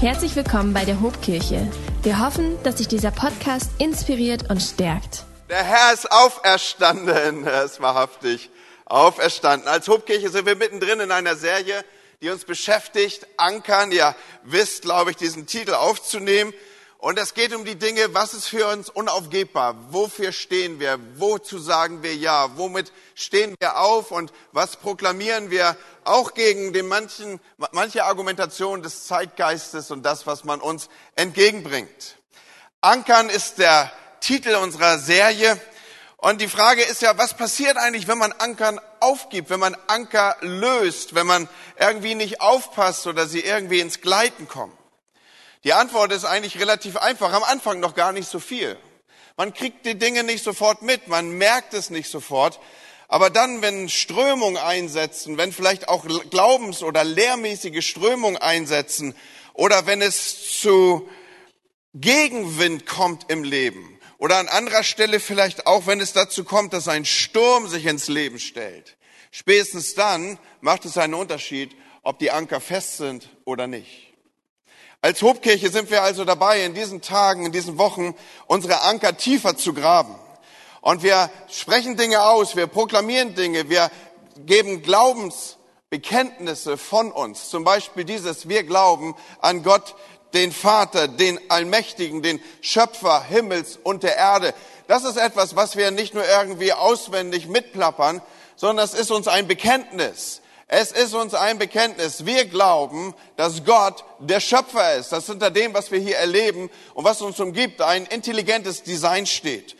Herzlich willkommen bei der Hobkirche. Wir hoffen, dass dich dieser Podcast inspiriert und stärkt. Der Herr ist auferstanden. Er ist wahrhaftig auferstanden. Als Hobkirche sind wir mittendrin in einer Serie, die uns beschäftigt, ankern. Ihr wisst, glaube ich, diesen Titel aufzunehmen. Und es geht um die Dinge, was ist für uns unaufgebbar? Wofür stehen wir? Wozu sagen wir Ja? Womit stehen wir auf? Und was proklamieren wir auch gegen den manchen, manche Argumentation des Zeitgeistes und das, was man uns entgegenbringt? Ankern ist der Titel unserer Serie. Und die Frage ist ja, was passiert eigentlich, wenn man Ankern aufgibt, wenn man Anker löst, wenn man irgendwie nicht aufpasst oder sie irgendwie ins Gleiten kommen? Die Antwort ist eigentlich relativ einfach. Am Anfang noch gar nicht so viel. Man kriegt die Dinge nicht sofort mit, man merkt es nicht sofort. Aber dann, wenn Strömungen einsetzen, wenn vielleicht auch Glaubens- oder lehrmäßige Strömungen einsetzen oder wenn es zu Gegenwind kommt im Leben oder an anderer Stelle vielleicht auch, wenn es dazu kommt, dass ein Sturm sich ins Leben stellt, spätestens dann macht es einen Unterschied, ob die Anker fest sind oder nicht. Als Hobkirche sind wir also dabei, in diesen Tagen, in diesen Wochen unsere Anker tiefer zu graben. Und wir sprechen Dinge aus, wir proklamieren Dinge, wir geben Glaubensbekenntnisse von uns. Zum Beispiel dieses, wir glauben an Gott, den Vater, den Allmächtigen, den Schöpfer Himmels und der Erde. Das ist etwas, was wir nicht nur irgendwie auswendig mitplappern, sondern es ist uns ein Bekenntnis. Es ist uns ein Bekenntnis. Wir glauben, dass Gott der Schöpfer ist, dass hinter dem, was wir hier erleben und was uns umgibt, ein intelligentes Design steht.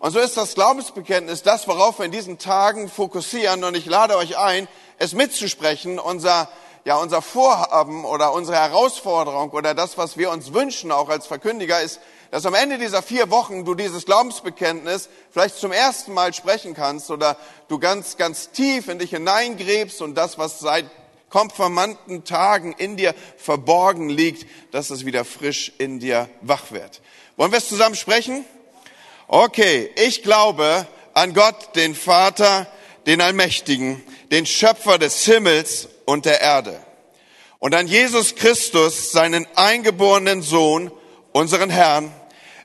Und so ist das Glaubensbekenntnis das, worauf wir in diesen Tagen fokussieren. Und ich lade euch ein, es mitzusprechen, unser, ja, unser Vorhaben oder unsere Herausforderung oder das, was wir uns wünschen, auch als Verkündiger, ist, dass am Ende dieser vier Wochen du dieses Glaubensbekenntnis vielleicht zum ersten Mal sprechen kannst oder du ganz, ganz tief in dich hineingräbst und das, was seit konfirmanten Tagen in dir verborgen liegt, dass es wieder frisch in dir wach wird. Wollen wir es zusammen sprechen? Okay, ich glaube an Gott, den Vater, den Allmächtigen, den Schöpfer des Himmels und der Erde. Und an Jesus Christus, seinen eingeborenen Sohn, unseren Herrn,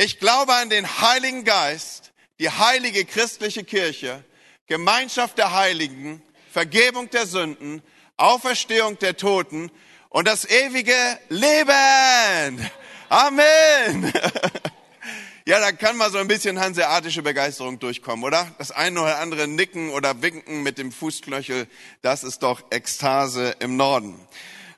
Ich glaube an den Heiligen Geist, die heilige christliche Kirche, Gemeinschaft der Heiligen, Vergebung der Sünden, Auferstehung der Toten und das ewige Leben. Amen. Ja, da kann mal so ein bisschen hanseatische Begeisterung durchkommen, oder? Das eine oder andere Nicken oder Winken mit dem Fußknöchel, das ist doch Ekstase im Norden.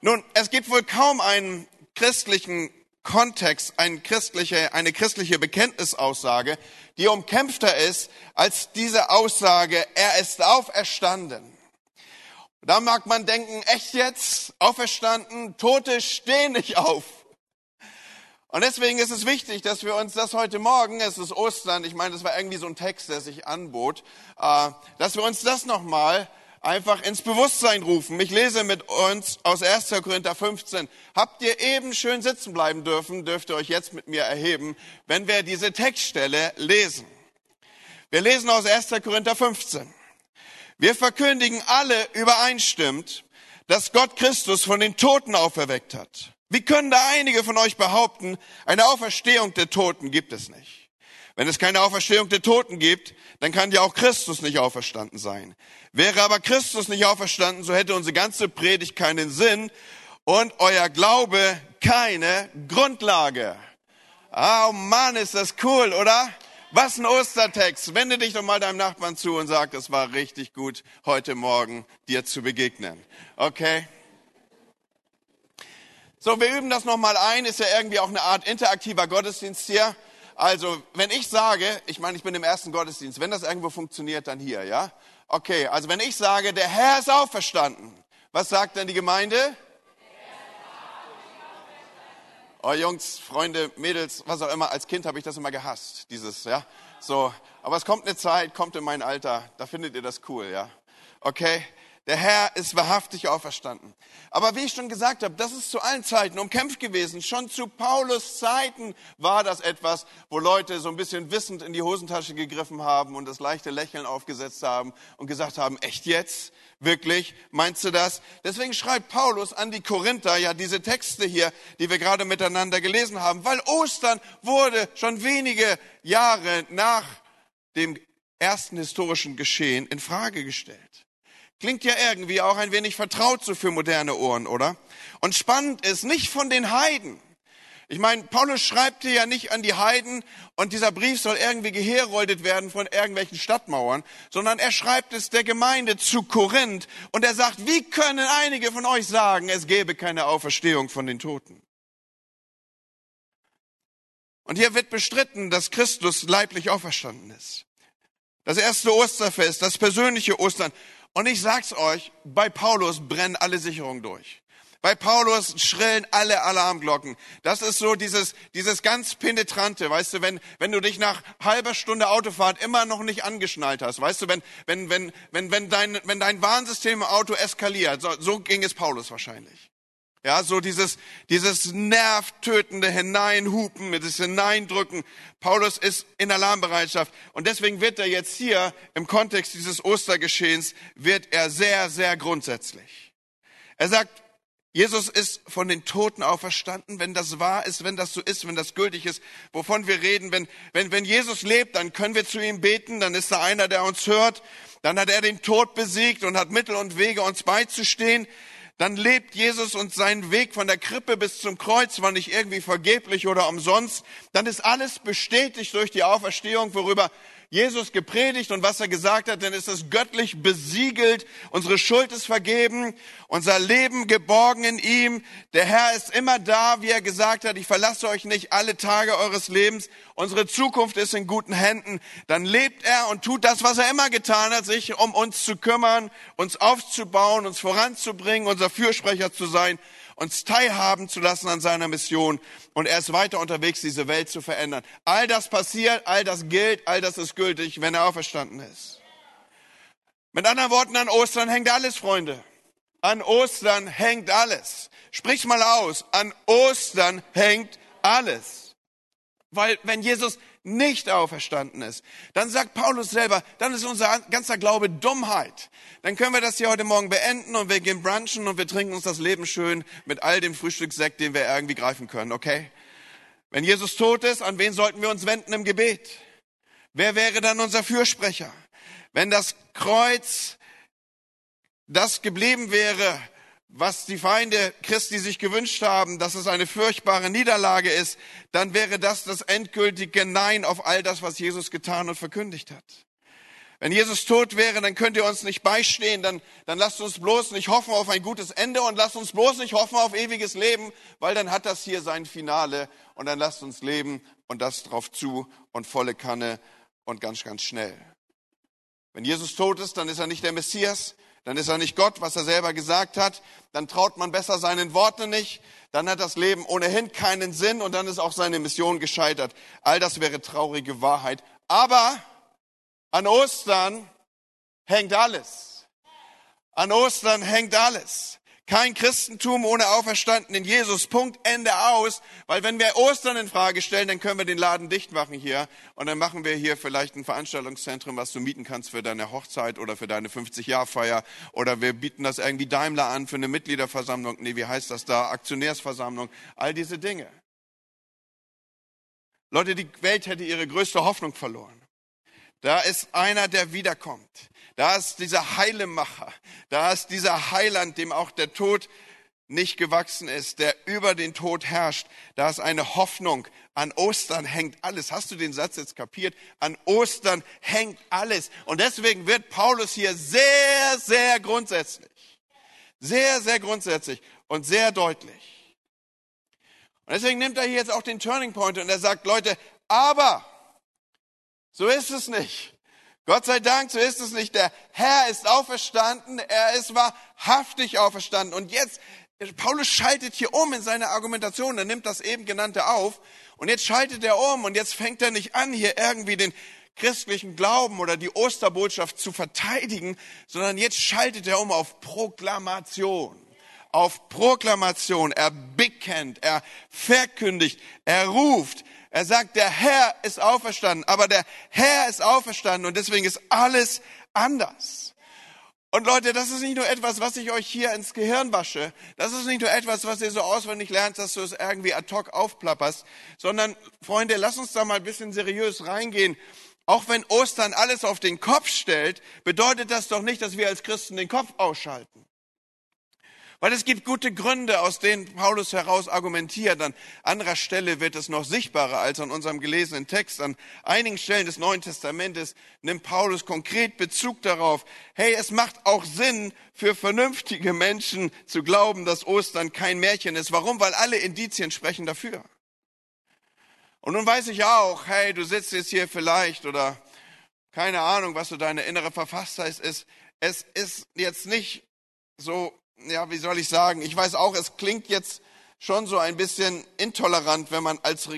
Nun, es gibt wohl kaum einen christlichen Kontext eine christliche, eine christliche Bekenntnisaussage, die umkämpfter ist als diese Aussage, er ist auferstanden. Da mag man denken, echt jetzt? Auferstanden? Tote stehen nicht auf. Und deswegen ist es wichtig, dass wir uns das heute Morgen, es ist Ostern, ich meine, das war irgendwie so ein Text, der sich anbot, äh, dass wir uns das nochmal einfach ins Bewusstsein rufen. Ich lese mit uns aus 1. Korinther 15. Habt ihr eben schön sitzen bleiben dürfen, dürft ihr euch jetzt mit mir erheben, wenn wir diese Textstelle lesen. Wir lesen aus 1. Korinther 15. Wir verkündigen alle übereinstimmt, dass Gott Christus von den Toten auferweckt hat. Wie können da einige von euch behaupten, eine Auferstehung der Toten gibt es nicht? Wenn es keine Auferstehung der Toten gibt, dann kann ja auch Christus nicht auferstanden sein. Wäre aber Christus nicht auferstanden, so hätte unsere ganze Predigt keinen Sinn und euer Glaube keine Grundlage. Oh Mann, ist das cool, oder? Was ein Ostertext. Wende dich doch mal deinem Nachbarn zu und sag, es war richtig gut, heute Morgen dir zu begegnen. Okay? So, wir üben das nochmal ein. Ist ja irgendwie auch eine Art interaktiver Gottesdienst hier. Also, wenn ich sage, ich meine, ich bin im ersten Gottesdienst, wenn das irgendwo funktioniert, dann hier, ja? Okay, also wenn ich sage, der Herr ist auferstanden, was sagt dann die Gemeinde? Oh, Jungs, Freunde, Mädels, was auch immer, als Kind habe ich das immer gehasst, dieses, ja. So, aber es kommt eine Zeit, kommt in mein Alter, da findet ihr das cool, ja. Okay? Der Herr ist wahrhaftig auferstanden. Aber wie ich schon gesagt habe, das ist zu allen Zeiten umkämpft gewesen. Schon zu Paulus Zeiten war das etwas, wo Leute so ein bisschen wissend in die Hosentasche gegriffen haben und das leichte Lächeln aufgesetzt haben und gesagt haben, echt jetzt? Wirklich? Meinst du das? Deswegen schreibt Paulus an die Korinther ja diese Texte hier, die wir gerade miteinander gelesen haben, weil Ostern wurde schon wenige Jahre nach dem ersten historischen Geschehen in Frage gestellt. Klingt ja irgendwie auch ein wenig vertraut so für moderne Ohren, oder? Und spannend ist, nicht von den Heiden. Ich meine, Paulus schreibt hier ja nicht an die Heiden und dieser Brief soll irgendwie geheroldet werden von irgendwelchen Stadtmauern, sondern er schreibt es der Gemeinde zu Korinth und er sagt, wie können einige von euch sagen, es gäbe keine Auferstehung von den Toten? Und hier wird bestritten, dass Christus leiblich auferstanden ist. Das erste Osterfest, das persönliche Ostern. Und ich sag's euch, bei Paulus brennen alle Sicherungen durch. Bei Paulus schrillen alle Alarmglocken. Das ist so dieses, dieses ganz penetrante, weißt du, wenn, wenn du dich nach halber Stunde Autofahrt immer noch nicht angeschnallt hast, weißt du, wenn, wenn, wenn, wenn, wenn dein, wenn dein Warnsystem im Auto eskaliert, so, so ging es Paulus wahrscheinlich. Ja, so dieses, dieses nervtötende Hineinhupen, dieses Hineindrücken. Paulus ist in Alarmbereitschaft. Und deswegen wird er jetzt hier im Kontext dieses Ostergeschehens, wird er sehr, sehr grundsätzlich. Er sagt, Jesus ist von den Toten auferstanden, wenn das wahr ist, wenn das so ist, wenn das gültig ist, wovon wir reden. Wenn, wenn, wenn Jesus lebt, dann können wir zu ihm beten, dann ist da einer, der uns hört. Dann hat er den Tod besiegt und hat Mittel und Wege, uns beizustehen dann lebt Jesus und sein Weg von der Krippe bis zum Kreuz war nicht irgendwie vergeblich oder umsonst. Dann ist alles bestätigt durch die Auferstehung, worüber Jesus gepredigt und was er gesagt hat, dann ist es göttlich besiegelt. Unsere Schuld ist vergeben, unser Leben geborgen in ihm. Der Herr ist immer da, wie er gesagt hat, ich verlasse euch nicht alle Tage eures Lebens. Unsere Zukunft ist in guten Händen. Dann lebt er und tut das, was er immer getan hat, sich um uns zu kümmern, uns aufzubauen, uns voranzubringen, unser Fürsprecher zu sein uns teilhaben zu lassen an seiner Mission. Und er ist weiter unterwegs, diese Welt zu verändern. All das passiert, all das gilt, all das ist gültig, wenn er auferstanden ist. Mit anderen Worten, an Ostern hängt alles, Freunde. An Ostern hängt alles. Sprich's mal aus. An Ostern hängt alles. Weil wenn Jesus nicht auferstanden ist, dann sagt Paulus selber, dann ist unser ganzer Glaube Dummheit. Dann können wir das hier heute Morgen beenden und wir gehen brunchen und wir trinken uns das Leben schön mit all dem Frühstückssekt, den wir irgendwie greifen können, okay? Wenn Jesus tot ist, an wen sollten wir uns wenden im Gebet? Wer wäre dann unser Fürsprecher? Wenn das Kreuz das geblieben wäre, was die Feinde Christi sich gewünscht haben, dass es eine furchtbare Niederlage ist, dann wäre das das endgültige Nein auf all das, was Jesus getan und verkündigt hat. Wenn Jesus tot wäre, dann könnt ihr uns nicht beistehen, dann, dann lasst uns bloß nicht hoffen auf ein gutes Ende und lasst uns bloß nicht hoffen auf ewiges Leben, weil dann hat das hier sein Finale und dann lasst uns leben und das drauf zu und volle Kanne und ganz, ganz schnell. Wenn Jesus tot ist, dann ist er nicht der Messias, dann ist er nicht Gott, was er selber gesagt hat, dann traut man besser seinen Worten nicht, dann hat das Leben ohnehin keinen Sinn und dann ist auch seine Mission gescheitert. All das wäre traurige Wahrheit. Aber an Ostern hängt alles. An Ostern hängt alles. Kein Christentum ohne auferstandenen Jesus. Punkt, Ende aus. Weil wenn wir Ostern in Frage stellen, dann können wir den Laden dicht machen hier. Und dann machen wir hier vielleicht ein Veranstaltungszentrum, was du mieten kannst für deine Hochzeit oder für deine 50-Jahr-Feier. Oder wir bieten das irgendwie Daimler an für eine Mitgliederversammlung. Nee, wie heißt das da? Aktionärsversammlung. All diese Dinge. Leute, die Welt hätte ihre größte Hoffnung verloren. Da ist einer, der wiederkommt. Da ist dieser Heilemacher. Da ist dieser Heiland, dem auch der Tod nicht gewachsen ist, der über den Tod herrscht. Da ist eine Hoffnung. An Ostern hängt alles. Hast du den Satz jetzt kapiert? An Ostern hängt alles. Und deswegen wird Paulus hier sehr, sehr grundsätzlich, sehr, sehr grundsätzlich und sehr deutlich. Und deswegen nimmt er hier jetzt auch den Turning Point und er sagt, Leute, aber, so ist es nicht. Gott sei Dank, so ist es nicht. Der Herr ist auferstanden, er ist wahrhaftig auferstanden. Und jetzt Paulus schaltet hier um in seiner Argumentation, er nimmt das eben genannte auf und jetzt schaltet er um und jetzt fängt er nicht an, hier irgendwie den christlichen Glauben oder die Osterbotschaft zu verteidigen, sondern jetzt schaltet er um auf Proklamation. Auf Proklamation. Er bekennt, er verkündigt, er ruft, er sagt, der Herr ist auferstanden, aber der Herr ist auferstanden und deswegen ist alles anders. Und Leute, das ist nicht nur etwas, was ich euch hier ins Gehirn wasche. Das ist nicht nur etwas, was ihr so auswendig lernt, dass du es irgendwie ad hoc aufplapperst, sondern Freunde, lass uns da mal ein bisschen seriös reingehen. Auch wenn Ostern alles auf den Kopf stellt, bedeutet das doch nicht, dass wir als Christen den Kopf ausschalten. Weil es gibt gute Gründe, aus denen Paulus heraus argumentiert. An anderer Stelle wird es noch sichtbarer als an unserem gelesenen Text. An einigen Stellen des Neuen Testamentes nimmt Paulus konkret Bezug darauf. Hey, es macht auch Sinn für vernünftige Menschen zu glauben, dass Ostern kein Märchen ist. Warum? Weil alle Indizien sprechen dafür. Und nun weiß ich auch, hey, du sitzt jetzt hier vielleicht oder keine Ahnung, was so deine innere Verfasstheit ist. Es ist jetzt nicht so ja, wie soll ich sagen, ich weiß auch, es klingt jetzt schon so ein bisschen intolerant, wenn man als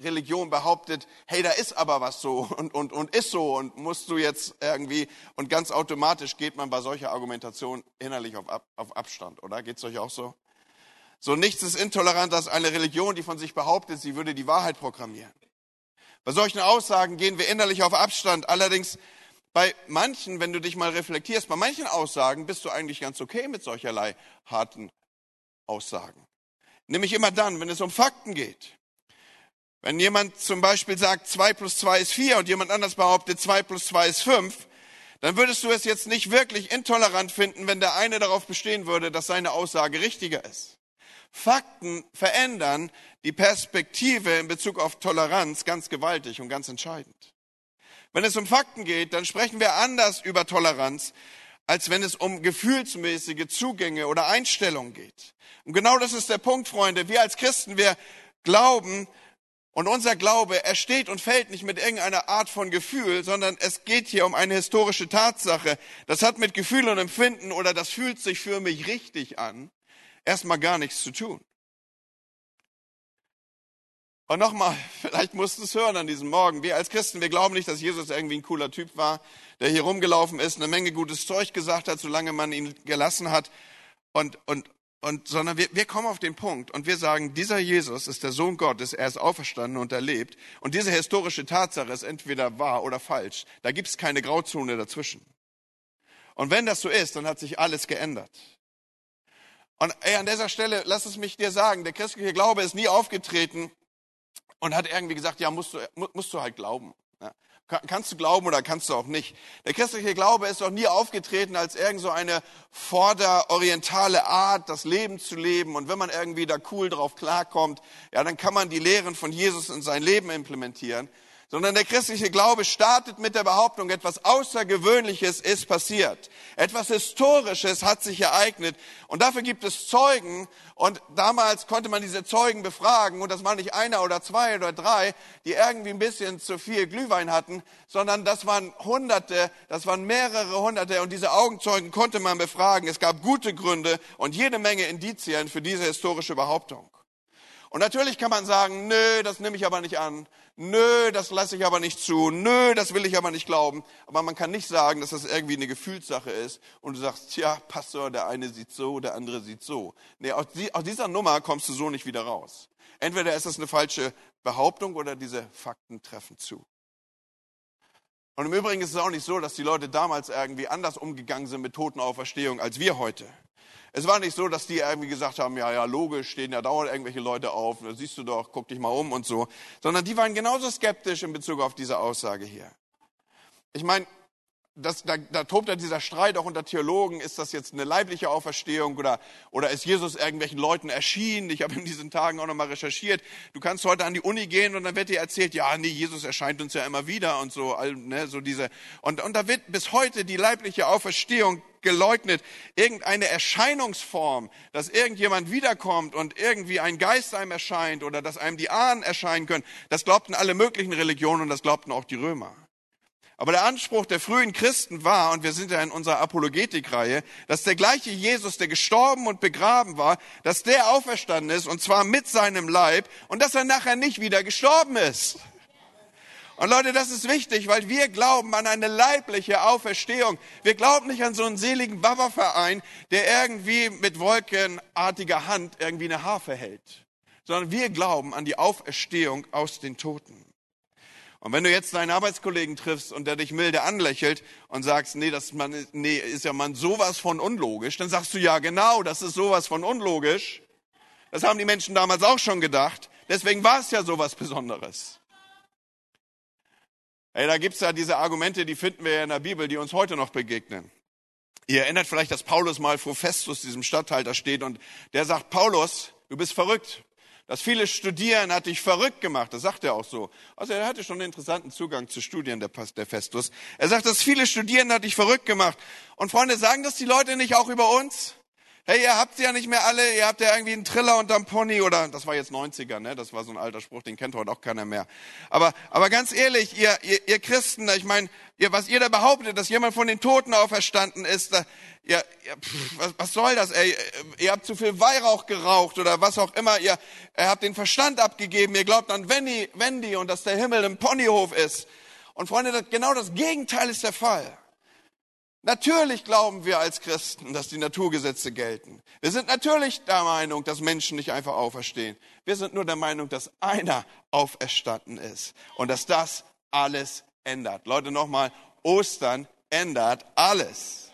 Religion behauptet, hey, da ist aber was so und, und, und ist so und musst du jetzt irgendwie, und ganz automatisch geht man bei solcher Argumentation innerlich auf, auf Abstand, oder? Geht es euch auch so? So nichts ist intolerant als eine Religion, die von sich behauptet, sie würde die Wahrheit programmieren. Bei solchen Aussagen gehen wir innerlich auf Abstand. Allerdings bei manchen, wenn du dich mal reflektierst, bei manchen Aussagen bist du eigentlich ganz okay mit solcherlei harten Aussagen. Nämlich immer dann, wenn es um Fakten geht. Wenn jemand zum Beispiel sagt, zwei plus zwei ist vier und jemand anders behauptet, zwei plus zwei ist fünf, dann würdest du es jetzt nicht wirklich intolerant finden, wenn der eine darauf bestehen würde, dass seine Aussage richtiger ist. Fakten verändern die Perspektive in Bezug auf Toleranz ganz gewaltig und ganz entscheidend. Wenn es um Fakten geht, dann sprechen wir anders über Toleranz, als wenn es um gefühlsmäßige Zugänge oder Einstellungen geht. Und genau das ist der Punkt, Freunde. Wir als Christen, wir glauben, und unser Glaube, er steht und fällt nicht mit irgendeiner Art von Gefühl, sondern es geht hier um eine historische Tatsache. Das hat mit Gefühl und Empfinden oder das fühlt sich für mich richtig an, erstmal gar nichts zu tun. Und nochmal, vielleicht musst du es hören an diesem Morgen. Wir als Christen, wir glauben nicht, dass Jesus irgendwie ein cooler Typ war, der hier rumgelaufen ist, eine Menge gutes Zeug gesagt hat, solange man ihn gelassen hat. Und, und, und, sondern wir, wir kommen auf den Punkt und wir sagen, dieser Jesus ist der Sohn Gottes, er ist auferstanden und er lebt. Und diese historische Tatsache ist entweder wahr oder falsch. Da gibt es keine Grauzone dazwischen. Und wenn das so ist, dann hat sich alles geändert. Und ey, an dieser Stelle, lass es mich dir sagen, der christliche Glaube ist nie aufgetreten, und hat irgendwie gesagt, ja, musst du, musst du halt glauben. Ja. Kannst du glauben oder kannst du auch nicht. Der christliche Glaube ist doch nie aufgetreten als irgend so eine vorderorientale Art, das Leben zu leben. Und wenn man irgendwie da cool drauf klarkommt, ja, dann kann man die Lehren von Jesus in sein Leben implementieren sondern der christliche Glaube startet mit der Behauptung, etwas Außergewöhnliches ist passiert. Etwas Historisches hat sich ereignet. Und dafür gibt es Zeugen. Und damals konnte man diese Zeugen befragen. Und das waren nicht einer oder zwei oder drei, die irgendwie ein bisschen zu viel Glühwein hatten, sondern das waren Hunderte, das waren mehrere Hunderte. Und diese Augenzeugen konnte man befragen. Es gab gute Gründe und jede Menge Indizien für diese historische Behauptung. Und natürlich kann man sagen, nö, das nehme ich aber nicht an. Nö, das lasse ich aber nicht zu. Nö, das will ich aber nicht glauben. Aber man kann nicht sagen, dass das irgendwie eine Gefühlssache ist und du sagst, tja, Pastor, der eine sieht so, der andere sieht so. Nee, aus, dieser Nummer kommst du so nicht wieder raus. Entweder ist das eine falsche Behauptung oder diese Fakten treffen zu. Und im Übrigen ist es auch nicht so, dass die Leute damals irgendwie anders umgegangen sind mit Totenauferstehung als wir heute. Es war nicht so, dass die irgendwie gesagt haben, ja, ja, logisch, stehen ja dauernd irgendwelche Leute auf, da siehst du doch, guck dich mal um und so, sondern die waren genauso skeptisch in Bezug auf diese Aussage hier. Ich meine, das, da, da tobt ja dieser Streit auch unter Theologen, ist das jetzt eine leibliche Auferstehung oder, oder ist Jesus irgendwelchen Leuten erschienen? Ich habe in diesen Tagen auch nochmal recherchiert. Du kannst heute an die Uni gehen und dann wird dir erzählt, ja, nee, Jesus erscheint uns ja immer wieder und so, ne, so diese. Und, und da wird bis heute die leibliche Auferstehung geleugnet. Irgendeine Erscheinungsform, dass irgendjemand wiederkommt und irgendwie ein Geist einem erscheint oder dass einem die Ahnen erscheinen können, das glaubten alle möglichen Religionen und das glaubten auch die Römer. Aber der Anspruch der frühen Christen war, und wir sind ja in unserer Apologetikreihe, dass der gleiche Jesus, der gestorben und begraben war, dass der auferstanden ist, und zwar mit seinem Leib, und dass er nachher nicht wieder gestorben ist. Und Leute, das ist wichtig, weil wir glauben an eine leibliche Auferstehung. Wir glauben nicht an so einen seligen Baba-Verein, der irgendwie mit wolkenartiger Hand irgendwie eine Harfe hält, sondern wir glauben an die Auferstehung aus den Toten. Und wenn du jetzt deinen Arbeitskollegen triffst und der dich milde anlächelt und sagst, nee, das man, nee, ist ja man sowas von unlogisch, dann sagst du ja genau, das ist sowas von unlogisch. Das haben die Menschen damals auch schon gedacht. Deswegen war es ja sowas Besonderes. Hey, da gibt's ja diese Argumente, die finden wir ja in der Bibel, die uns heute noch begegnen. Ihr erinnert vielleicht, dass Paulus mal vor Festus, diesem Statthalter, steht und der sagt, Paulus, du bist verrückt. Das viele Studieren hat dich verrückt gemacht. Das sagt er auch so. Also er hatte schon einen interessanten Zugang zu Studien, der, der Festus. Er sagt, das viele Studieren hat dich verrückt gemacht. Und Freunde, sagen das die Leute nicht auch über uns? Hey, ihr habt ja nicht mehr alle, ihr habt ja irgendwie einen Triller unterm Pony oder, das war jetzt 90er, ne? Das war so ein alter Spruch, den kennt heute auch keiner mehr. Aber, aber ganz ehrlich, ihr, ihr, ihr Christen, ich meine, ihr, was ihr da behauptet, dass jemand von den Toten auferstanden ist, da, ihr, ihr, pff, was, was soll das, ey? Ihr habt zu viel Weihrauch geraucht oder was auch immer, ihr, ihr habt den Verstand abgegeben, ihr glaubt an Wendy, Wendy und dass der Himmel im Ponyhof ist. Und Freunde, das, genau das Gegenteil ist der Fall. Natürlich glauben wir als Christen, dass die Naturgesetze gelten. Wir sind natürlich der Meinung, dass Menschen nicht einfach auferstehen. Wir sind nur der Meinung, dass einer auferstanden ist und dass das alles ändert. Leute, nochmal, Ostern ändert alles.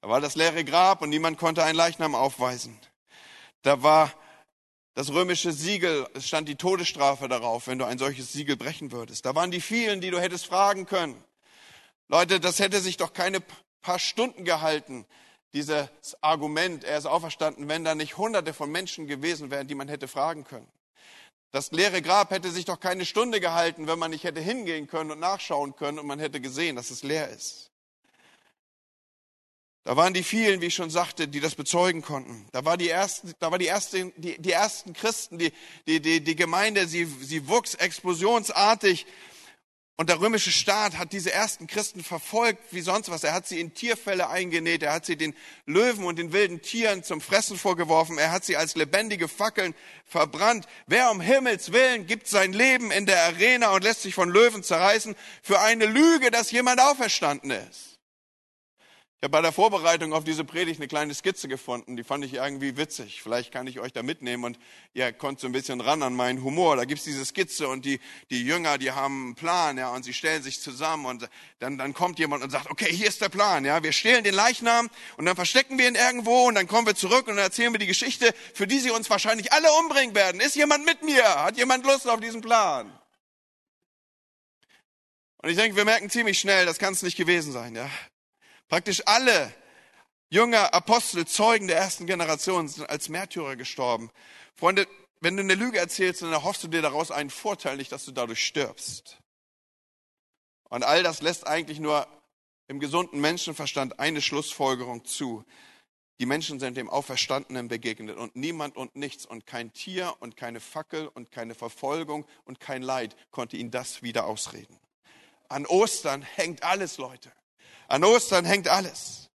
Da war das leere Grab und niemand konnte einen Leichnam aufweisen. Da war das römische Siegel, es stand die Todesstrafe darauf, wenn du ein solches Siegel brechen würdest. Da waren die vielen, die du hättest fragen können. Leute, das hätte sich doch keine paar Stunden gehalten, dieses Argument, er ist auferstanden, wenn da nicht hunderte von Menschen gewesen wären, die man hätte fragen können. Das leere Grab hätte sich doch keine Stunde gehalten, wenn man nicht hätte hingehen können und nachschauen können und man hätte gesehen, dass es leer ist. Da waren die vielen, wie ich schon sagte, die das bezeugen konnten. Da war die ersten, da war die ersten, die, die ersten Christen, die, die, die, die Gemeinde, sie, sie wuchs explosionsartig und der römische Staat hat diese ersten Christen verfolgt wie sonst was. Er hat sie in Tierfälle eingenäht, er hat sie den Löwen und den wilden Tieren zum Fressen vorgeworfen, er hat sie als lebendige Fackeln verbrannt. Wer um Himmels willen gibt sein Leben in der Arena und lässt sich von Löwen zerreißen für eine Lüge, dass jemand auferstanden ist? Ich habe bei der Vorbereitung auf diese Predigt eine kleine Skizze gefunden, die fand ich irgendwie witzig. Vielleicht kann ich euch da mitnehmen und ihr kommt so ein bisschen ran an meinen Humor. Da gibt's diese Skizze und die, die Jünger, die haben einen Plan, ja, und sie stellen sich zusammen und dann, dann kommt jemand und sagt, okay, hier ist der Plan, ja, wir stehlen den Leichnam und dann verstecken wir ihn irgendwo und dann kommen wir zurück und dann erzählen wir die Geschichte, für die sie uns wahrscheinlich alle umbringen werden. Ist jemand mit mir? Hat jemand Lust auf diesen Plan? Und ich denke, wir merken ziemlich schnell, das kann es nicht gewesen sein, ja. Praktisch alle Jünger, Apostel, Zeugen der ersten Generation sind als Märtyrer gestorben. Freunde, wenn du eine Lüge erzählst, dann erhoffst du dir daraus einen Vorteil, nicht, dass du dadurch stirbst. Und all das lässt eigentlich nur im gesunden Menschenverstand eine Schlussfolgerung zu. Die Menschen sind dem Auferstandenen begegnet und niemand und nichts und kein Tier und keine Fackel und keine Verfolgung und kein Leid konnte ihnen das wieder ausreden. An Ostern hängt alles, Leute. An Ostern hängt alles.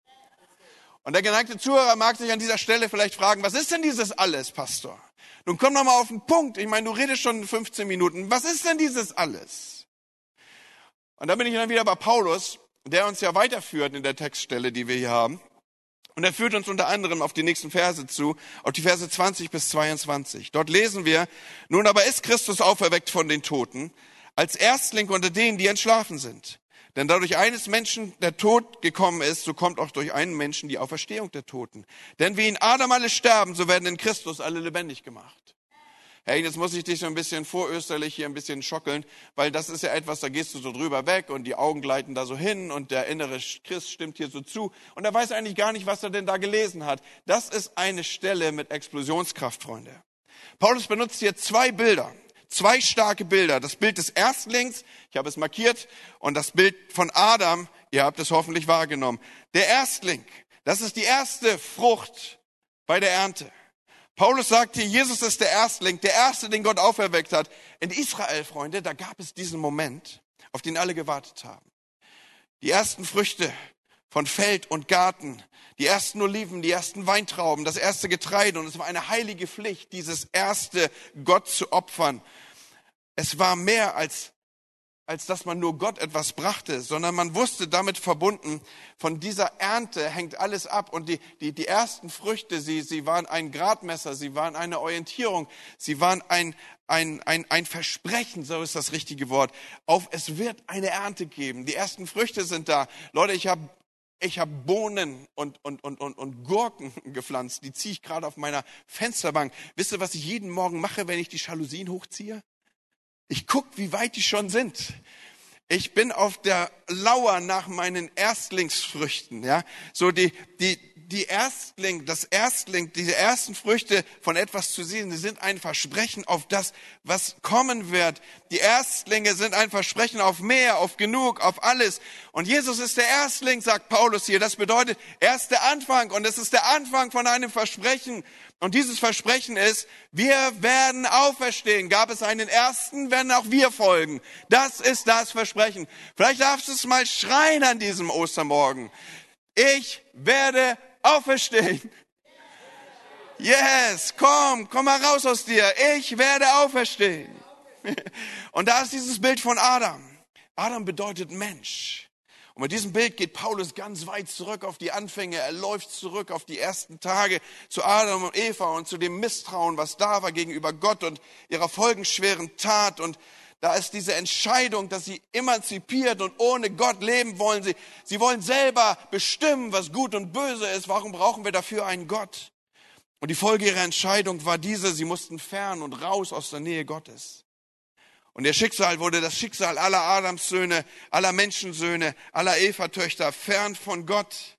Und der geneigte Zuhörer mag sich an dieser Stelle vielleicht fragen, was ist denn dieses alles, Pastor? Nun komm doch mal auf den Punkt. Ich meine, du redest schon 15 Minuten. Was ist denn dieses alles? Und da bin ich dann wieder bei Paulus, der uns ja weiterführt in der Textstelle, die wir hier haben. Und er führt uns unter anderem auf die nächsten Verse zu, auf die Verse 20 bis 22. Dort lesen wir, nun aber ist Christus auferweckt von den Toten, als Erstling unter denen, die entschlafen sind. Denn dadurch eines Menschen der Tod gekommen ist, so kommt auch durch einen Menschen die Auferstehung der Toten. Denn wie in Adam alle sterben, so werden in Christus alle lebendig gemacht. Hey, jetzt muss ich dich so ein bisschen vorösterlich hier ein bisschen schockeln, weil das ist ja etwas, da gehst du so drüber weg und die Augen gleiten da so hin und der innere Christ stimmt hier so zu und er weiß eigentlich gar nicht, was er denn da gelesen hat. Das ist eine Stelle mit Explosionskraft, Freunde. Paulus benutzt hier zwei Bilder. Zwei starke Bilder. Das Bild des Erstlings, ich habe es markiert, und das Bild von Adam, ihr habt es hoffentlich wahrgenommen. Der Erstling, das ist die erste Frucht bei der Ernte. Paulus sagt hier, Jesus ist der Erstling, der Erste, den Gott auferweckt hat. In Israel, Freunde, da gab es diesen Moment, auf den alle gewartet haben. Die ersten Früchte von Feld und Garten, die ersten Oliven, die ersten Weintrauben, das erste Getreide. Und es war eine heilige Pflicht, dieses erste Gott zu opfern. Es war mehr als als dass man nur Gott etwas brachte, sondern man wusste damit verbunden, von dieser Ernte hängt alles ab. Und die, die, die ersten Früchte, sie, sie waren ein Gradmesser, sie waren eine Orientierung, sie waren ein, ein, ein, ein Versprechen, so ist das richtige Wort, auf es wird eine Ernte geben. Die ersten Früchte sind da. Leute, ich habe ich hab Bohnen und, und, und, und, und Gurken gepflanzt, die ziehe ich gerade auf meiner Fensterbank. Wisst ihr, was ich jeden Morgen mache, wenn ich die Jalousien hochziehe? Ich guck, wie weit die schon sind. Ich bin auf der Lauer nach meinen Erstlingsfrüchten, ja. So die, die, die Erstling, das Erstling, diese ersten Früchte von etwas zu sehen, die sind ein Versprechen auf das, was kommen wird. Die Erstlinge sind ein Versprechen auf mehr, auf genug, auf alles. Und Jesus ist der Erstling, sagt Paulus hier. Das bedeutet, er ist der Anfang und es ist der Anfang von einem Versprechen. Und dieses Versprechen ist, wir werden auferstehen. Gab es einen ersten, werden auch wir folgen. Das ist das Versprechen. Vielleicht darfst du es mal schreien an diesem Ostermorgen. Ich werde auferstehen. Yes, komm, komm mal raus aus dir. Ich werde auferstehen. Und da ist dieses Bild von Adam. Adam bedeutet Mensch. Und mit diesem Bild geht Paulus ganz weit zurück auf die Anfänge. Er läuft zurück auf die ersten Tage zu Adam und Eva und zu dem Misstrauen, was da war gegenüber Gott und ihrer folgenschweren Tat. Und da ist diese Entscheidung, dass sie emanzipiert und ohne Gott leben wollen. Sie, sie wollen selber bestimmen, was gut und böse ist. Warum brauchen wir dafür einen Gott? Und die Folge ihrer Entscheidung war diese, sie mussten fern und raus aus der Nähe Gottes. Und der Schicksal wurde das Schicksal aller Adamssöhne, aller Menschensöhne, aller Eva-Töchter fern von Gott.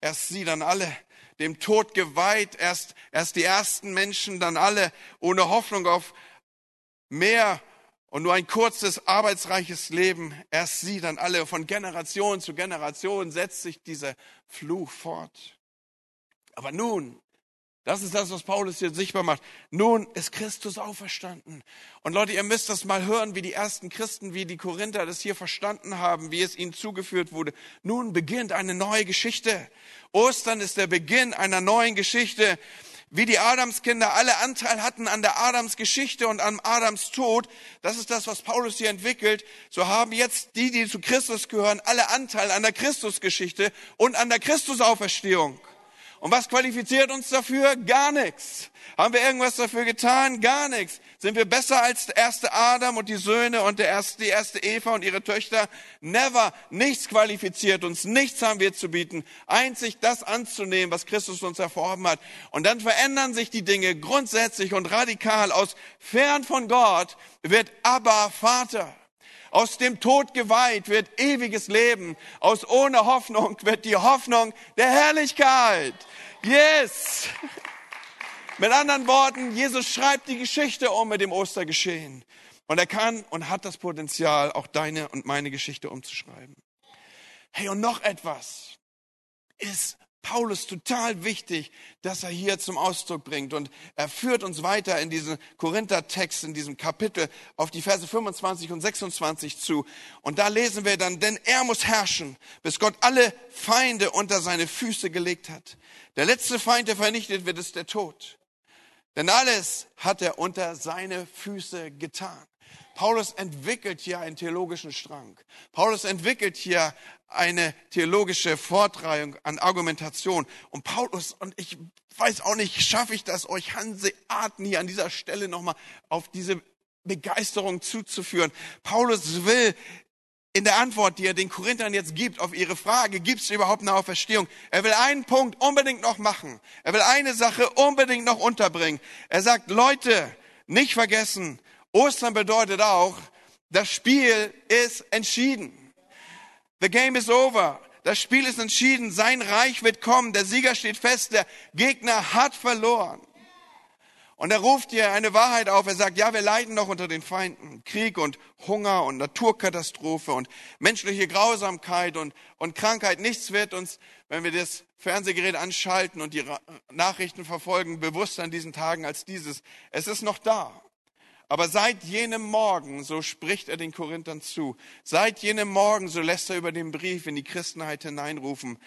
Erst sie, dann alle, dem Tod geweiht, erst, erst die ersten Menschen, dann alle, ohne Hoffnung auf mehr und nur ein kurzes, arbeitsreiches Leben. Erst sie, dann alle, von Generation zu Generation setzt sich dieser Fluch fort. Aber nun, das ist das, was Paulus hier sichtbar macht. Nun ist Christus auferstanden. Und Leute, ihr müsst das mal hören, wie die ersten Christen, wie die Korinther das hier verstanden haben, wie es ihnen zugeführt wurde. Nun beginnt eine neue Geschichte. Ostern ist der Beginn einer neuen Geschichte. Wie die Adamskinder alle Anteil hatten an der Adams Geschichte und am Adams Tod, das ist das, was Paulus hier entwickelt, so haben jetzt die, die zu Christus gehören, alle Anteil an der Christusgeschichte und an der Christusauferstehung. Und was qualifiziert uns dafür? Gar nichts. Haben wir irgendwas dafür getan? Gar nichts. Sind wir besser als der erste Adam und die Söhne und der erste, die erste Eva und ihre Töchter? Never. Nichts qualifiziert uns. Nichts haben wir zu bieten. Einzig das anzunehmen, was Christus uns erworben hat. Und dann verändern sich die Dinge grundsätzlich und radikal. Aus fern von Gott wird aber Vater. Aus dem Tod geweiht wird ewiges Leben. Aus ohne Hoffnung wird die Hoffnung der Herrlichkeit. Yes! Mit anderen Worten, Jesus schreibt die Geschichte um mit dem Ostergeschehen. Und er kann und hat das Potenzial, auch deine und meine Geschichte umzuschreiben. Hey, und noch etwas ist Paulus total wichtig, dass er hier zum Ausdruck bringt. Und er führt uns weiter in diesen Korinther-Text, in diesem Kapitel, auf die Verse 25 und 26 zu. Und da lesen wir dann, denn er muss herrschen, bis Gott alle Feinde unter seine Füße gelegt hat. Der letzte Feind, der vernichtet wird, ist der Tod. Denn alles hat er unter seine Füße getan. Paulus entwickelt hier einen theologischen Strang. Paulus entwickelt hier eine theologische Fortreihung an Argumentation. Und Paulus, und ich weiß auch nicht, schaffe ich das, euch Hanseaten hier an dieser Stelle nochmal auf diese Begeisterung zuzuführen. Paulus will in der Antwort, die er den Korinthern jetzt gibt auf ihre Frage, gibt es überhaupt eine Auferstehung? Er will einen Punkt unbedingt noch machen. Er will eine Sache unbedingt noch unterbringen. Er sagt, Leute, nicht vergessen, Ostern bedeutet auch, das Spiel ist entschieden. The game is over. Das Spiel ist entschieden. Sein Reich wird kommen. Der Sieger steht fest. Der Gegner hat verloren. Und er ruft hier eine Wahrheit auf. Er sagt, ja, wir leiden noch unter den Feinden. Krieg und Hunger und Naturkatastrophe und menschliche Grausamkeit und, und Krankheit. Nichts wird uns, wenn wir das Fernsehgerät anschalten und die Nachrichten verfolgen, bewusst an diesen Tagen als dieses. Es ist noch da. Aber seit jenem Morgen, so spricht er den Korinthern zu, seit jenem Morgen, so lässt er über den Brief in die Christenheit hineinrufen,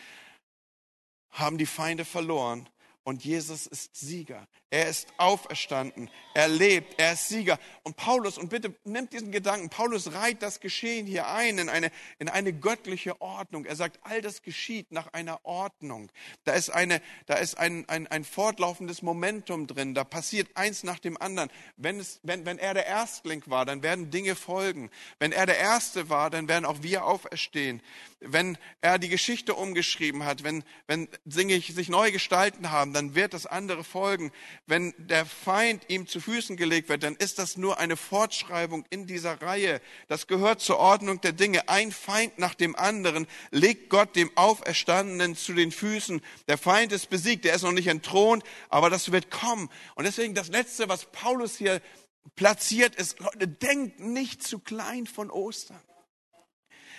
haben die Feinde verloren und Jesus ist Sieger. Er ist auferstanden. Er lebt. Er ist Sieger. Und Paulus, und bitte nimmt diesen Gedanken, Paulus reiht das Geschehen hier ein in eine, in eine göttliche Ordnung. Er sagt, all das geschieht nach einer Ordnung. Da ist, eine, da ist ein, ein, ein fortlaufendes Momentum drin. Da passiert eins nach dem anderen. Wenn, es, wenn, wenn er der Erstling war, dann werden Dinge folgen. Wenn er der Erste war, dann werden auch wir auferstehen. Wenn er die Geschichte umgeschrieben hat, wenn, wenn Dinge sich neu gestalten haben, dann wird das andere folgen. Wenn der Feind ihm zu Füßen gelegt wird, dann ist das nur eine Fortschreibung in dieser Reihe. Das gehört zur Ordnung der Dinge. Ein Feind nach dem anderen legt Gott dem Auferstandenen zu den Füßen. Der Feind ist besiegt, der ist noch nicht entthront, aber das wird kommen. Und deswegen das Letzte, was Paulus hier platziert ist, Leute, denkt nicht zu klein von Ostern.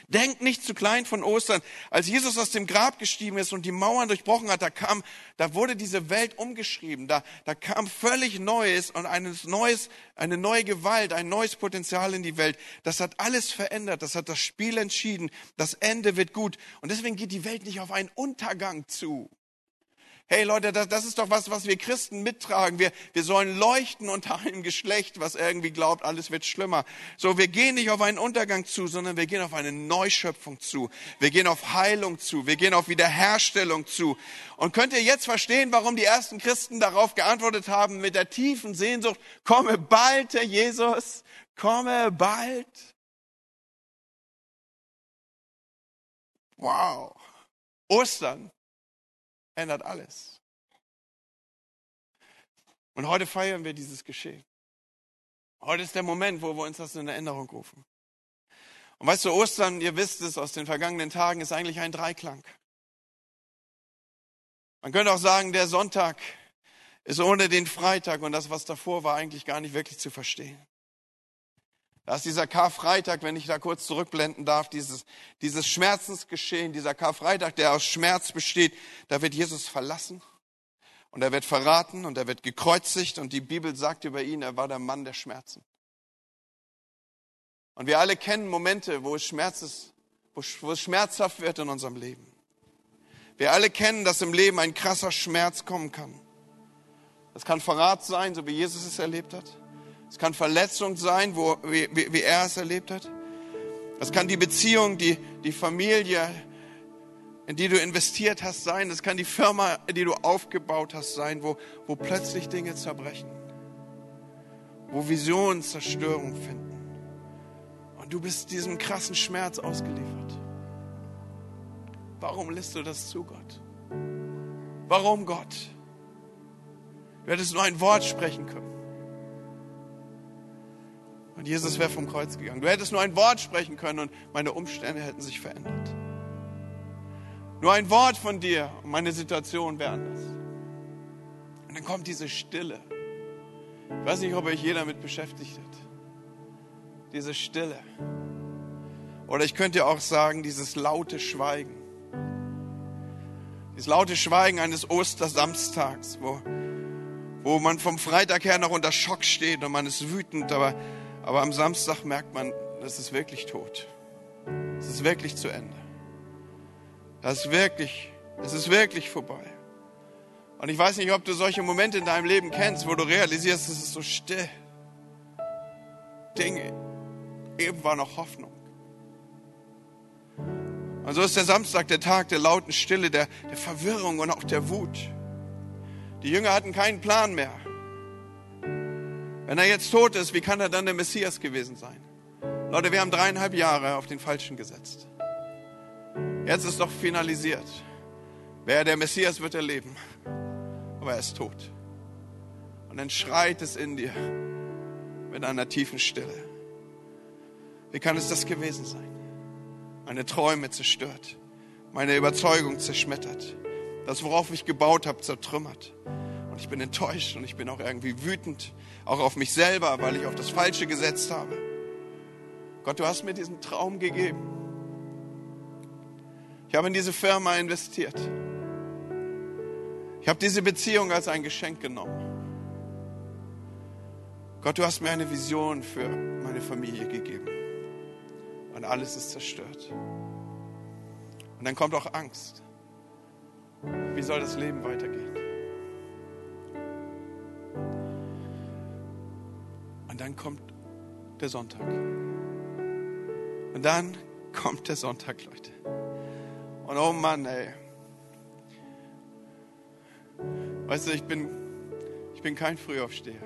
Denkt nicht zu klein von Ostern. Als Jesus aus dem Grab gestiegen ist und die Mauern durchbrochen hat, da kam, da wurde diese Welt umgeschrieben. Da, da kam völlig Neues und ein neues, eine neue Gewalt, ein neues Potenzial in die Welt. Das hat alles verändert. Das hat das Spiel entschieden. Das Ende wird gut. Und deswegen geht die Welt nicht auf einen Untergang zu. Hey Leute, das, das ist doch was, was wir Christen mittragen. Wir, wir sollen leuchten unter einem Geschlecht, was irgendwie glaubt, alles wird schlimmer. So, wir gehen nicht auf einen Untergang zu, sondern wir gehen auf eine Neuschöpfung zu. Wir gehen auf Heilung zu. Wir gehen auf Wiederherstellung zu. Und könnt ihr jetzt verstehen, warum die ersten Christen darauf geantwortet haben mit der tiefen Sehnsucht, komme bald, Herr Jesus, komme bald. Wow. Ostern ändert alles. Und heute feiern wir dieses Geschehen. Heute ist der Moment, wo wir uns das in Erinnerung rufen. Und weißt du, Ostern, ihr wisst es aus den vergangenen Tagen, ist eigentlich ein Dreiklang. Man könnte auch sagen, der Sonntag ist ohne den Freitag und das, was davor war, eigentlich gar nicht wirklich zu verstehen. Da ist dieser Karfreitag, wenn ich da kurz zurückblenden darf, dieses, dieses Schmerzensgeschehen, dieser Karfreitag, der aus Schmerz besteht, da wird Jesus verlassen und er wird verraten und er wird gekreuzigt und die Bibel sagt über ihn, er war der Mann der Schmerzen. Und wir alle kennen Momente, wo es, Schmerz ist, wo, es schmerzhaft wird in unserem Leben. Wir alle kennen, dass im Leben ein krasser Schmerz kommen kann. Das kann Verrat sein, so wie Jesus es erlebt hat. Es kann Verletzung sein, wo, wie, wie er es erlebt hat. Es kann die Beziehung, die, die Familie, in die du investiert hast, sein. Es kann die Firma, die du aufgebaut hast, sein, wo, wo plötzlich Dinge zerbrechen. Wo Visionen Zerstörung finden. Und du bist diesem krassen Schmerz ausgeliefert. Warum lässt du das zu, Gott? Warum, Gott? Du hättest nur ein Wort sprechen können. Und Jesus wäre vom Kreuz gegangen. Du hättest nur ein Wort sprechen können und meine Umstände hätten sich verändert. Nur ein Wort von dir und meine Situation wäre anders. Und dann kommt diese Stille. Ich weiß nicht, ob euch jeder damit beschäftigt hat. Diese Stille. Oder ich könnte auch sagen, dieses laute Schweigen. Dieses laute Schweigen eines Ostersamstags, wo, wo man vom Freitag her noch unter Schock steht und man ist wütend, aber aber am Samstag merkt man, das ist wirklich tot. Es ist wirklich zu Ende. Das ist wirklich, es ist wirklich vorbei. Und ich weiß nicht, ob du solche Momente in deinem Leben kennst, wo du realisierst, es ist so still. Dinge, eben war noch Hoffnung. Und so ist der Samstag der Tag der lauten Stille, der, der Verwirrung und auch der Wut. Die Jünger hatten keinen Plan mehr. Wenn er jetzt tot ist, wie kann er dann der Messias gewesen sein? Leute, wir haben dreieinhalb Jahre auf den Falschen gesetzt. Jetzt ist doch finalisiert. Wer der Messias wird erleben, aber er ist tot. Und dann schreit es in dir mit einer tiefen Stille. Wie kann es das gewesen sein? Meine Träume zerstört, meine Überzeugung zerschmettert, das, worauf ich gebaut habe, zertrümmert. Und ich bin enttäuscht und ich bin auch irgendwie wütend auch auf mich selber, weil ich auf das Falsche gesetzt habe. Gott, du hast mir diesen Traum gegeben. Ich habe in diese Firma investiert. Ich habe diese Beziehung als ein Geschenk genommen. Gott, du hast mir eine Vision für meine Familie gegeben. Und alles ist zerstört. Und dann kommt auch Angst. Wie soll das Leben weitergehen? Dann kommt der Sonntag. Und dann kommt der Sonntag, Leute. Und oh Mann, ey. Weißt du, ich bin, ich bin kein Frühaufsteher.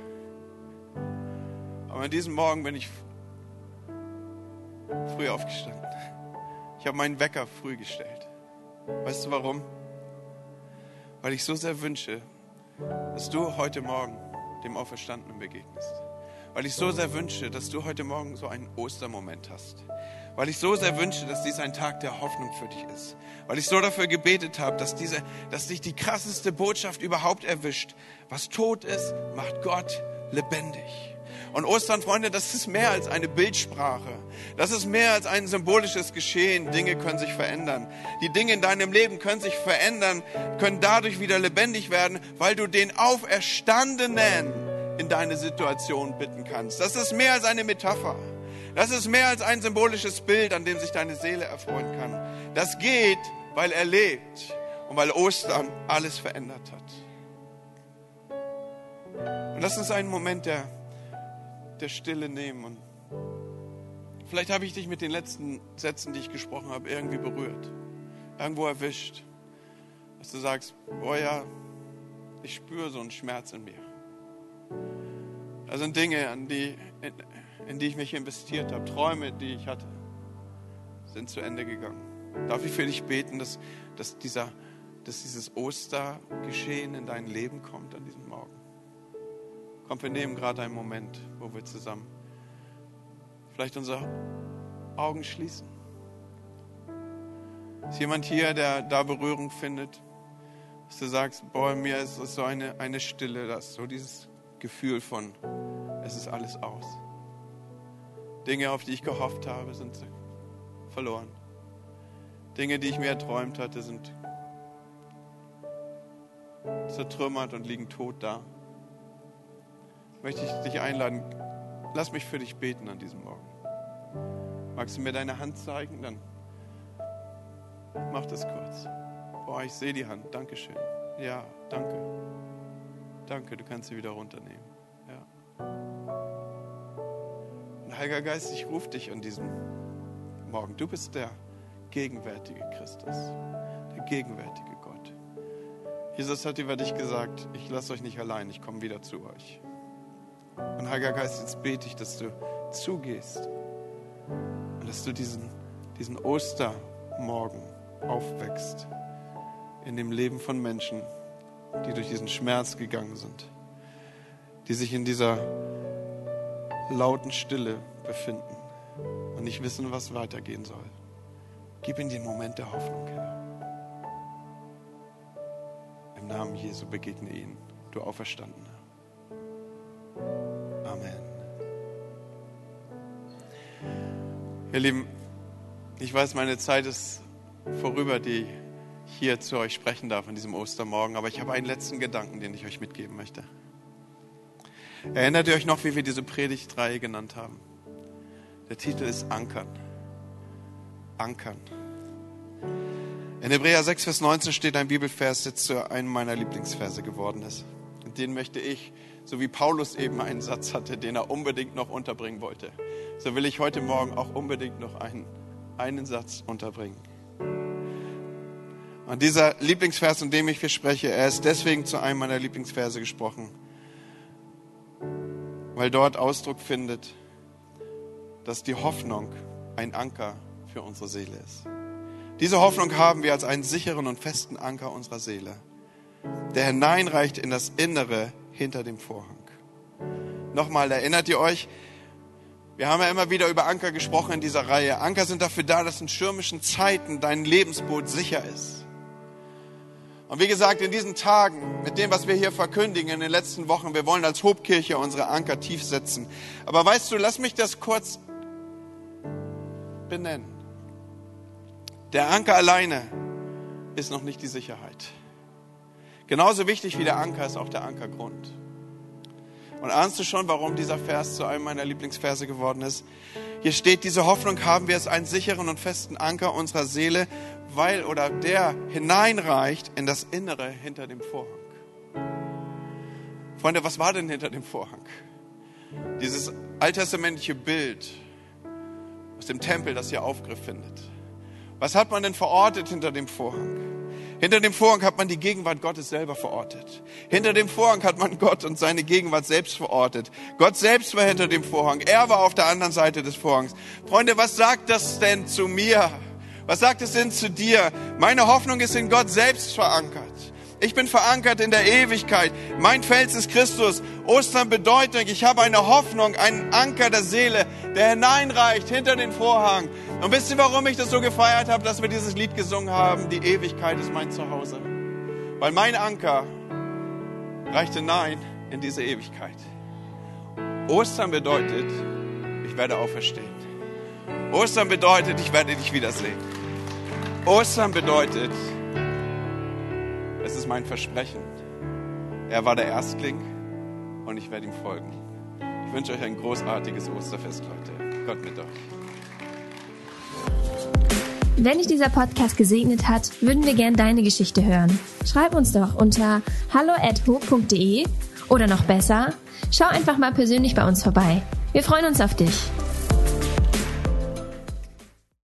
Aber an diesem Morgen bin ich früh aufgestanden. Ich habe meinen Wecker früh gestellt. Weißt du warum? Weil ich so sehr wünsche, dass du heute Morgen dem Auferstandenen begegnest. Weil ich so sehr wünsche, dass du heute Morgen so einen Ostermoment hast. Weil ich so sehr wünsche, dass dies ein Tag der Hoffnung für dich ist. Weil ich so dafür gebetet habe, dass, diese, dass dich die krasseste Botschaft überhaupt erwischt. Was tot ist, macht Gott lebendig. Und Ostern, Freunde, das ist mehr als eine Bildsprache. Das ist mehr als ein symbolisches Geschehen. Dinge können sich verändern. Die Dinge in deinem Leben können sich verändern, können dadurch wieder lebendig werden, weil du den Auferstandenen in deine Situation bitten kannst. Das ist mehr als eine Metapher. Das ist mehr als ein symbolisches Bild, an dem sich deine Seele erfreuen kann. Das geht, weil er lebt und weil Ostern alles verändert hat. Und lass uns einen Moment der der Stille nehmen. Und vielleicht habe ich dich mit den letzten Sätzen, die ich gesprochen habe, irgendwie berührt, irgendwo erwischt. Dass du sagst, oh ja, ich spüre so einen Schmerz in mir. Da sind Dinge, an die, in, in die ich mich investiert habe, Träume, die ich hatte, sind zu Ende gegangen. Darf ich für dich beten, dass, dass, dieser, dass dieses Ostergeschehen in dein Leben kommt an diesem Morgen? Komm, wir nehmen gerade einen Moment, wo wir zusammen vielleicht unsere Augen schließen. Ist jemand hier, der da Berührung findet, dass du sagst, boah, mir ist es so eine, eine Stille, das so dieses Gefühl von, es ist alles aus. Dinge, auf die ich gehofft habe, sind verloren. Dinge, die ich mir erträumt hatte, sind zertrümmert und liegen tot da möchte ich dich einladen, lass mich für dich beten an diesem Morgen. Magst du mir deine Hand zeigen? Dann mach das kurz. Boah, ich sehe die Hand. Dankeschön. Ja, danke. Danke, du kannst sie wieder runternehmen. Ja. Und Heiliger Geist, ich rufe dich an diesem Morgen. Du bist der gegenwärtige Christus, der gegenwärtige Gott. Jesus hat über dich gesagt, ich lasse euch nicht allein, ich komme wieder zu euch. Und Heiliger Geist, jetzt bete ich, dass du zugehst und dass du diesen, diesen Ostermorgen aufwächst in dem Leben von Menschen, die durch diesen Schmerz gegangen sind, die sich in dieser lauten Stille befinden und nicht wissen, was weitergehen soll. Gib ihnen den Moment der Hoffnung, Herr. Im Namen Jesu begegne ihnen, du Auferstandener. Amen. Ihr Lieben, ich weiß, meine Zeit ist vorüber, die hier zu euch sprechen darf an diesem Ostermorgen, aber ich habe einen letzten Gedanken, den ich euch mitgeben möchte. Erinnert ihr euch noch, wie wir diese Predigtreihe genannt haben? Der Titel ist Ankern. Ankern. In Hebräer 6, Vers 19 steht ein Bibelvers, der zu einem meiner Lieblingsverse geworden ist. Und den möchte ich so wie Paulus eben einen Satz hatte, den er unbedingt noch unterbringen wollte, so will ich heute Morgen auch unbedingt noch einen, einen Satz unterbringen. Und dieser Lieblingsvers, in dem ich hier spreche, er ist deswegen zu einem meiner Lieblingsverse gesprochen, weil dort Ausdruck findet, dass die Hoffnung ein Anker für unsere Seele ist. Diese Hoffnung haben wir als einen sicheren und festen Anker unserer Seele, der hineinreicht in das Innere hinter dem Vorhang. Nochmal, erinnert ihr euch? Wir haben ja immer wieder über Anker gesprochen in dieser Reihe. Anker sind dafür da, dass in stürmischen Zeiten dein Lebensboot sicher ist. Und wie gesagt, in diesen Tagen, mit dem, was wir hier verkündigen in den letzten Wochen, wir wollen als Hobkirche unsere Anker tief setzen. Aber weißt du, lass mich das kurz benennen. Der Anker alleine ist noch nicht die Sicherheit. Genauso wichtig wie der Anker ist auch der Ankergrund. Und ahnst du schon, warum dieser Vers zu einem meiner Lieblingsverse geworden ist? Hier steht, diese Hoffnung haben wir als einen sicheren und festen Anker unserer Seele, weil oder der hineinreicht in das Innere hinter dem Vorhang. Freunde, was war denn hinter dem Vorhang? Dieses alttestamentliche Bild aus dem Tempel, das hier Aufgriff findet. Was hat man denn verortet hinter dem Vorhang? Hinter dem Vorhang hat man die Gegenwart Gottes selber verortet. Hinter dem Vorhang hat man Gott und seine Gegenwart selbst verortet. Gott selbst war hinter dem Vorhang. Er war auf der anderen Seite des Vorhangs. Freunde, was sagt das denn zu mir? Was sagt es denn zu dir? Meine Hoffnung ist in Gott selbst verankert. Ich bin verankert in der Ewigkeit. Mein Fels ist Christus. Ostern bedeutet, ich habe eine Hoffnung, einen Anker der Seele, der hineinreicht hinter den Vorhang. Und wisst ihr, warum ich das so gefeiert habe, dass wir dieses Lied gesungen haben? Die Ewigkeit ist mein Zuhause. Weil mein Anker reicht hinein in diese Ewigkeit. Ostern bedeutet, ich werde auferstehen. Ostern bedeutet, ich werde dich wiedersehen. Ostern bedeutet, es ist mein Versprechen. Er war der Erstling und ich werde ihm folgen. Ich wünsche euch ein großartiges Osterfest heute. Gott mit euch. Wenn dich dieser Podcast gesegnet hat, würden wir gern deine Geschichte hören. Schreib uns doch unter hallo@ho.de oder noch besser, schau einfach mal persönlich bei uns vorbei. Wir freuen uns auf dich.